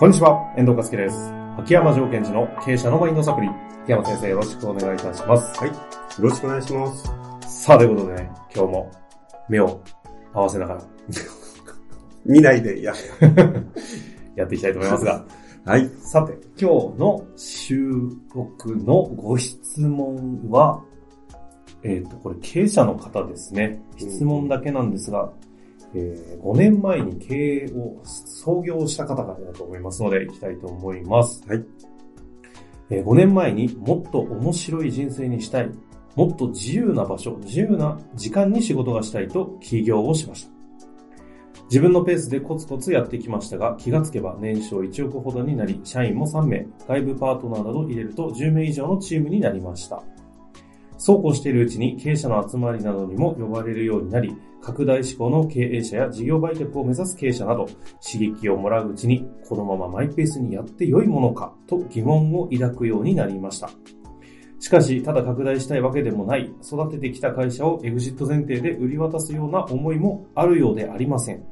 こんにちは、遠藤和樹です。秋山条件時の経営者のマインドサプリ。秋山先生よろしくお願いいたします。はい。よろしくお願いします。さあ、ということでね、今日も目を合わせながら見ないでや。やっていきたいと思いますが、はい。さて、今日の収録のご質問は、えっ、と、これ経営者の方ですね。質問だけなんですが、えー5年前に経営を創業した方々だと思いますので、いきたいと思います。はい。えー5年前にもっと面白い人生にしたい、もっと自由な場所、自由な時間に仕事がしたいと起業をしました。自分のペースでコツコツやってきましたが、気がつけば年商1億ほどになり、社員も3名、外部パートナーなど入れると10名以上のチームになりました。そうこうしているうちに経営者の集まりなどにも呼ばれるようになり、拡大志向の経営者や事業売却を目指す経営者など、刺激をもらううちに、このままマイペースにやって良いものかと疑問を抱くようになりました。しかし、ただ拡大したいわけでもない、育ててきた会社をエグジット前提で売り渡すような思いもあるようでありません。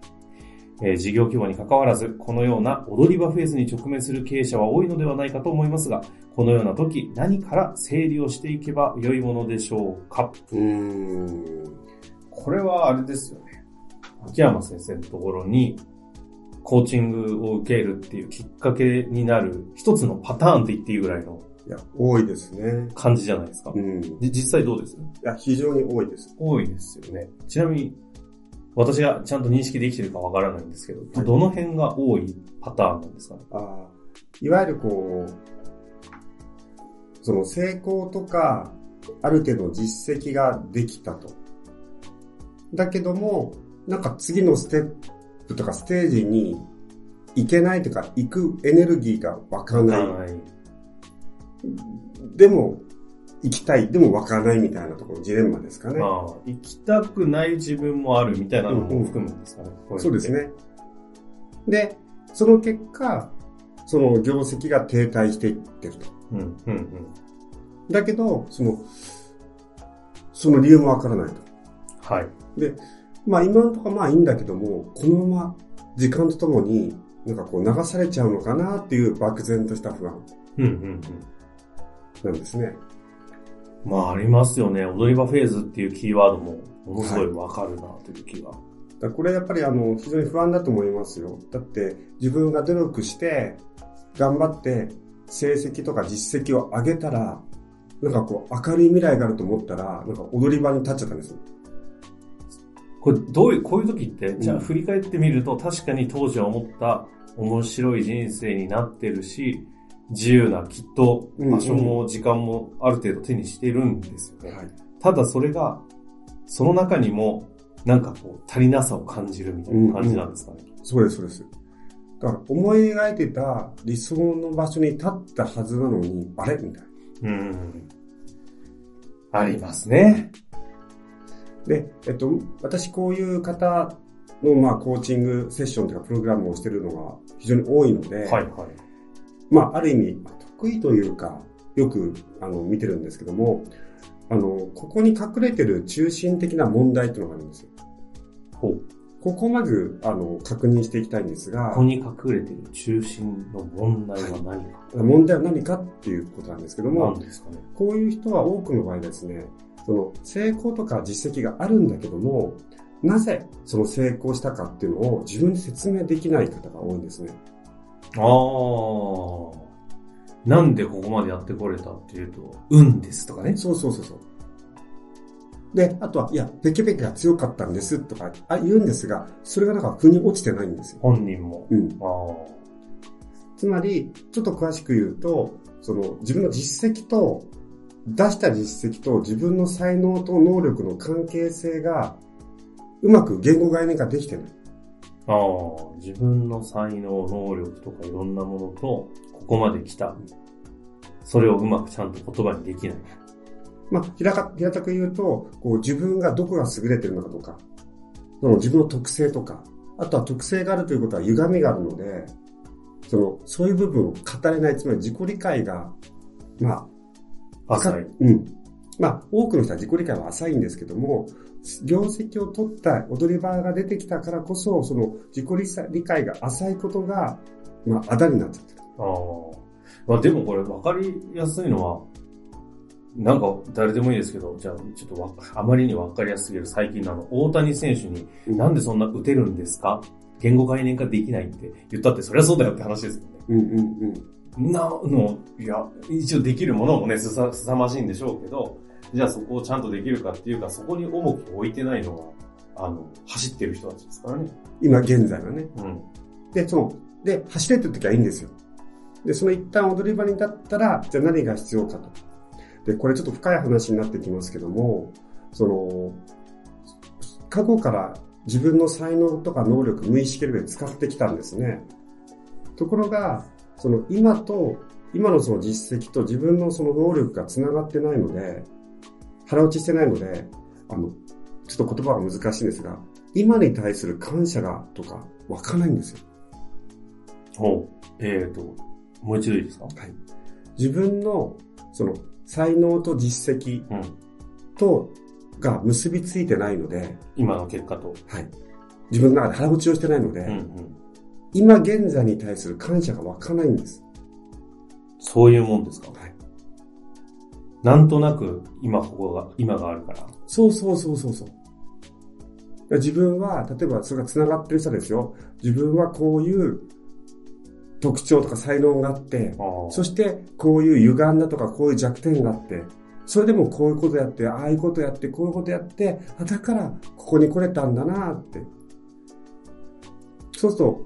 えー事業規模に関わらず、このような踊り場フェーズに直面する経営者は多いのではないかと思いますが、このような時、何から整理をしていけば良いものでしょうか？うーん。これはあれですよね。秋山先生のところに、コーチングを受けるっていうきっかけになる一つのパターンって言っていいぐらいのいや、多いですね。感じじゃないですか。うん。実際どうです？や、非常に多いです。多いですよね。ちなみに、私がちゃんと認識できてるかわからないんですけど、はいどの辺が多いパターンなんですかね？ああいわゆるこう、その成功とか、ある程度の実績ができたと。だけども、なんか次のステップとかステージに行けないとか、行くエネルギーが湧かない。はい。でも、行きたい。でも湧かないみたいなところ、ジレンマですかね。まあ、行きたくない自分もあるみたいなのも含むんですかね。これってそうです。ね。で、その結果、その業績が停滞していってると。うん、うん、うん。だけど、その、その理由もわからないと。はい。まあ今のところまあいいんだけども、このまま時間とともに、なんかこう流されちゃうのかなっていう漠然とした不安うん、うん、うん。なんですね。まあありますよね。踊り場フェーズっていうキーワードもものすごいわかるなという気が。だからこれやっぱりあの、非常に不安だと思いますよ。だって自分が努力して、頑張って成績とか実績を上げたら、なんかこう明るい未来があると思ったら、なんか踊り場に立っちゃったんですよ。これどういう、こういう時って、んじゃあ振り返ってみると確かに当時は思った面白い人生になってるし、自由なきっと場所も時間もある程度手にしてるんですよね。はい。ただそれが、その中にもなんかこう足りなさを感じるみたいな感じなんですかね。そうです、そうです。だから思い描いてた理想の場所に立ったはずなのに、あれ？みたいな。うん。ありますね。で、えっと、私こういう方の、まあ、コーチングセッションというかプログラムをしてるのが非常に多いので、はいはい。まあ、ある意味、得意というか、よく、あの、見てるんですけども、あの、ここに隠れてる中心的な問題っていうのがあるんですよ。ほう。ここをまず、あの、確認していきたいんですがここ、に隠れている中心の問題は何か。問題は何かっていうことなんですけども、ね。こういう人は多くの場合ですね、その成功とか実績があるんだけども、なぜその成功したかっていうのを自分に説明できない方が多いんですね。ああ。なんでここまでやってこれたっていうと、運ですとかね。そうそうそうそう。で、あとは、いや、ペケペケが強かったんですとかあ言うんですが、それがなんか腑に落ちてないんですよ。本人も。うん。あつまり、ちょっと詳しく言うと、その自分の実績と、出した実績と自分の才能と能力の関係性が、うまく言語概念ができてない。あ。ああ。自分の才能、能力とかいろんなものと、ここまで来た。それをうまくちゃんと言葉にできない。まあ、平たく言うと、こう自分がどこが優れてるのかとか、その自分の特性とか、あとは特性があるということは歪みがあるので、その、そういう部分を語れない、つまり自己理解が、まあ、浅い。うん。まあ、多くの人は自己理解は浅いんですけども、業績を取った踊り場が出てきたからこそ、その自己理解が浅いことが、まあ、あだになっちゃってる。ああ。まあでもこれ分かりやすいのは、なんか誰でもいいですけど、じゃあちょっとわあまりに分かりやすすぎる最近のあの、大谷選手に、なんでそんな打てるんですか？言語概念化できないって言ったって、そりゃそうだよって話ですよね。うんうんうん。なの、いや、一応できるものもね、すさ、すさまじいんでしょうけど、じゃあそこをちゃんとできるかっていうか、そこに重きを置いてないのは、あの、走ってる人たちですからね。今現在はね。うん。で、その、で、走れってる時はいいんですよ。で、その一旦踊り場に立ったら、じゃあ何が必要かと。で、これちょっと深い話になってきますけども、その、過去から自分の才能とか能力、無意識レベル使ってきたんですね。ところが、その今と、今のその実績と自分のその能力が繋がってないので、腹落ちしてないので、あの、ちょっと言葉が難しいんですが、今に対する感謝がとか、わかんないんですよ。ほう。えっ、ー、と、もう一度いいですか？はい。自分の、その、才能と実績と、が結びついてないので、今の結果と。はい。自分の中で腹落ちをしてないので、うんうん。今現在に対する感謝が湧かないんです。そういうもんですか？はい。なんとなく、今ここが、今があるから。そうそうそうそうそう。自分は、例えばそれが繋がってる人ですよ。自分はこういう特徴とか才能があって、あそしてこういう歪んだとかこういう弱点があって、それでもこういうことやって、ああいうことやって、こういうことやって、あだからここに来れたんだなって。そうすると、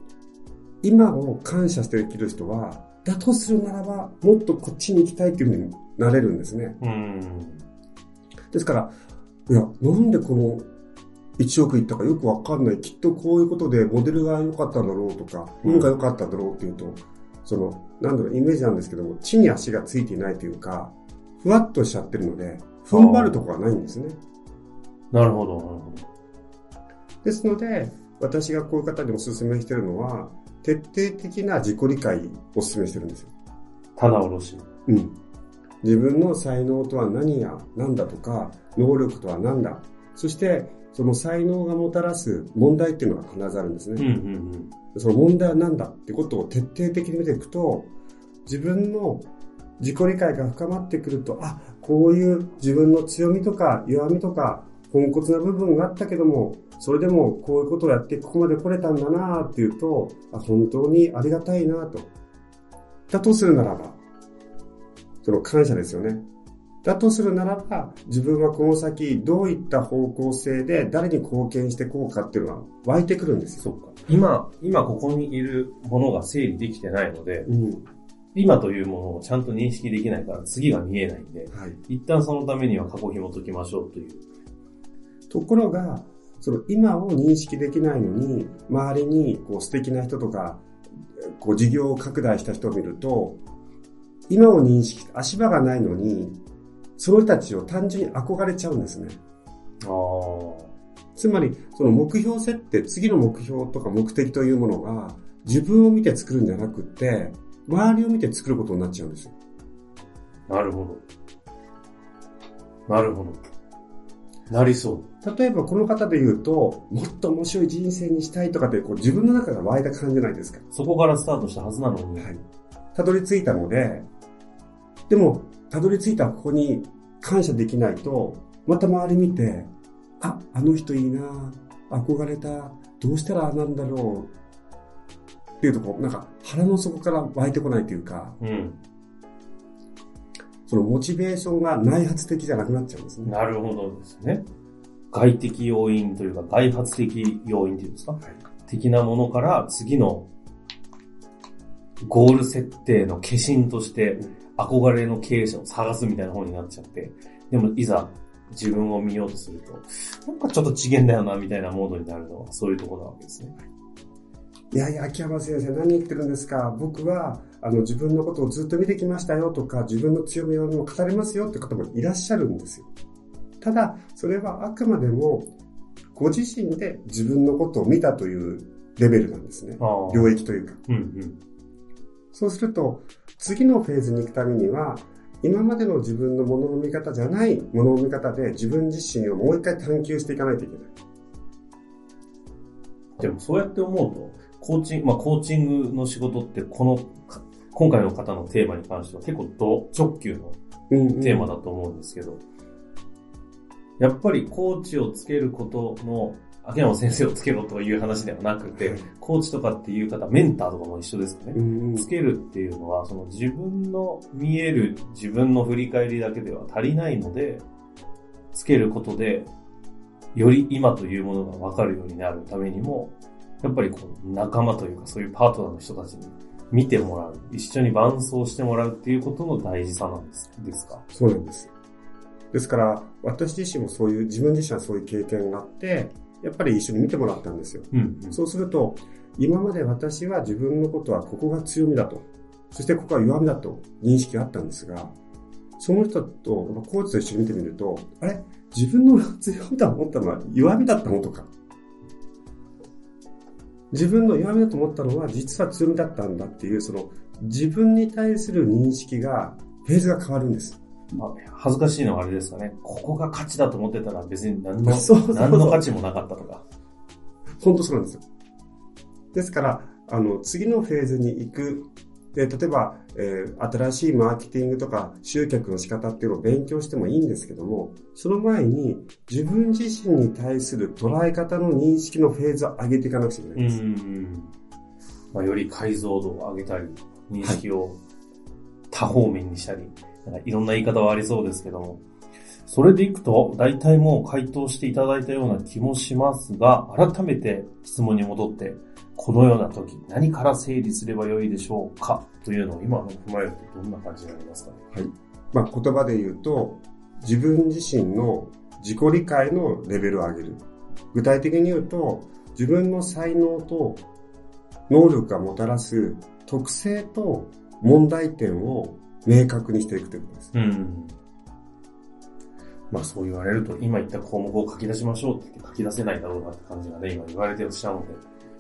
今を感謝して生きる人は、だとするならば、もっとこっちに行きたいっていうふうになれるんですね。うん。ですから、いや、なんでこの1億いったかよくわかんない。きっとこういうことでモデルが良かったんだろうとか、うん運が良かったんだろうっていうと、その、なんだろう、イメージなんですけども、地に足がついていないというか、ふわっとしちゃってるので、踏ん張るところがないんですね。なるほど、なるほですので、私がこういう方にお勧めしてるのは、徹底的な自己理解をお勧めしてるんですよ。ど。棚卸し。うん。自分の才能とは何や、何だとか、能力とは何だ。そして、その才能がもたらす問題っていうのが必ずあるんですうんね。うんその問題は何だってことを徹底的に見ていくと、自分の自己理解が深まってくると、あ、こういう自分の強みとか弱みとか、ポンコツな部分があったけども、それでもこういうことをやってここまで来れたんだなっていうと、あ本当にありがたいなと。だとするならば、その感謝ですよね。だとするならば、自分はこの先どういった方向性で誰に貢献してこうかっていうのは湧いてくるんですよ。そうか。今、今ここにいるものが整理できてないので、うん。今というものをちゃんと認識できないから次が見えないんで、はい。一旦そのためには過去紐解きましょうという。ところが、その今を認識できないのに、周りにこう素敵な人とか、こう事業を拡大した人を見ると、今を認識、足場がないのに、その人たちを単純に憧れちゃうんですね。ああ。つまり、その目標設定、次の目標とか目的というものが、自分を見て作るんじゃなくって、周りを見て作ることになっちゃうんですよ。なるほど。なるほど。なりそう。例えばこの方で言うと、もっと面白い人生にしたいとかって、こう自分の中が湧いた感じじゃないですか？そこからスタートしたはずなのに。はい。たどり着いたので、でも、たどり着いたここに感謝できないと、また周り見て、あ、あの人いいな憧れた、どうしたらなんだろう、っていうとこう、なんか腹の底から湧いてこないというか、うん。そのモチベーションが内発的じゃなくなっちゃうんですね。なるほどですね。外的要因というか、外発的要因っていうんですか、的なものから次のゴール設定の化身として憧れの経営者を探すみたいな方になっちゃって、でもいざ自分を見ようとすると、なんかちょっと次元だよなみたいなモードになるのはそういうところなわけですね。いやいや、秋山先生何言ってるんですか？僕は、あの、自分のことをずっと見てきましたよとか、自分の強みを語りますよって方もいらっしゃるんですよ。ただ、それはあくまでも、ご自身で自分のことを見たというレベルなんですね。領域というか。うんうん。そうすると、次のフェーズに行くためには、今までの自分のものの見方じゃないものの見方で自分自身をもう一回探求していかないといけない。でもそうやって思うと、コーチング、まあコーチングの仕事ってこの、今回の方のテーマに関しては結構ド直球のテーマだと思うんですけど、やっぱりコーチをつけることの、秋山先生をつけろという話ではなくて、コーチとかっていう方、メンターとかも一緒ですかね。つけるっていうのは、その自分の見える自分の振り返りだけでは足りないので、つけることで、より今というものが分かるようになるためにも、やっぱりこう仲間というかそういうパートナーの人たちに見てもらう、一緒に伴走してもらうっていうことの大事さなんですですか？そうなんです。ですから、私自身もそういう、自分自身はそういう経験があって、やっぱり一緒に見てもらったんですよ。うんうん、そうすると、今まで私は自分のことはここが強みだと、そしてここは弱みだと認識があったんですが、その人と、コーチと一緒に見てみると、あれ？自分の強みだと思ったのは弱みだったのとか、自分の弱みだと思ったのは実は強みだったんだっていう、その自分に対する認識が、フェーズが変わるんです。まあ、恥ずかしいのはあれですかね。ここが価値だと思ってたら別に何の、そうそうそう何の価値もなかったとか。本当そうなんですよ。ですから、あの、次のフェーズに行く。で、例えば、えー、新しいマーケティングとか集客の仕方っていうのを勉強してもいいんですけども、その前に自分自身に対する捉え方の認識のフェーズを上げていかなくちゃいけないんです。うんまあ、より解像度を上げたり、認識を多方面にしたり、なんかいろんな言い方はありそうですけども、それでいくと、大体もう回答していただいたような気もしますが、改めて質問に戻って、このような時、何から整理すればよいでしょうかというのを今の踏まえるとどんな感じになりますかね？はい。まあ、言葉で言うと、自分自身の自己理解のレベルを上げる。具体的に言うと、自分の才能と能力がもたらす特性と問題点を明確にしていくということです。うん。まあそう言われると、今言った項目を書き出しましょうって書き出せないだろうなって感じがね、今言われてしまうので、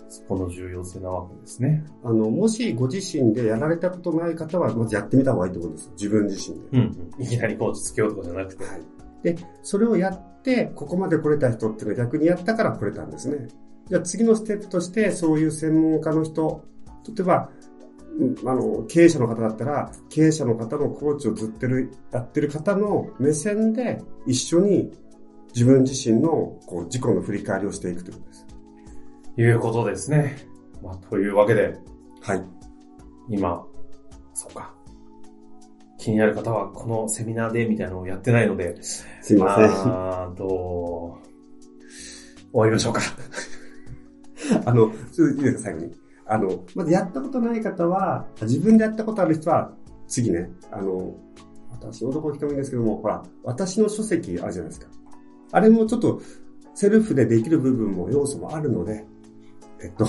そこの重要性なわけですね。あの、もしご自身でやられたことない方は、まずやってみた方がいいと思うんです。自分自身で。うん、うん。いきなりコーチつけようとかじゃなくて。はい。で、それをやって、ここまで来れた人っていうのは逆にやったから来れたんですね。じゃあ次のステップとして、そういう専門家の人、例えば、あの、経営者の方だったら、経営者の方のコーチをずってる、やってる方の目線で一緒に自分自身のこう自己の振り返りをしていくということです。いうことですね。まあ、というわけで。はい。今、そうか。気になる方はこのセミナーでみたいなのをやってないので。すいません。あーと、終わりましょうか。あの、ちょっといいですか、最後に。あの、まずやったことない方は、自分でやったことある人は、次ね、あの、私のところ来てもいいんですけども、ほら、私の書籍あるじゃないですか。あれもちょっと、セルフでできる部分も要素もあるので、えっと、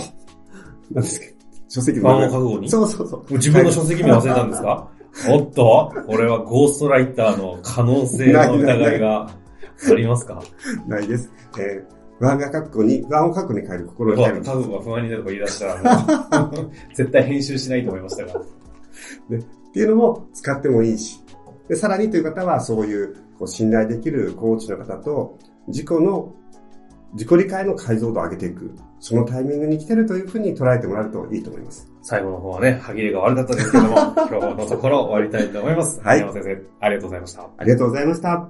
何ですか書籍の。あ覚悟に？そうそうそう。自分の書籍名忘れたんですか？おっとこれはゴーストライターの可能性の疑いがありますか？ないです。えー不安が書くに、不安を書くに変える心に変える。家族が不安になるとか言い出したら、絶対編集しないと思いましたが。でっていうのも使ってもいいし。で、さらにという方は、そういうこう信頼できるコーチの方と、自己の、自己理解の解像度を上げていく。そのタイミングに来てるというふうに捉えてもらえるといいと思います。最後の方はね、歯切れが悪かったですけども、今日のところ終わりたいと思います。はい。山先生、ありがとうございました。ありがとうございました。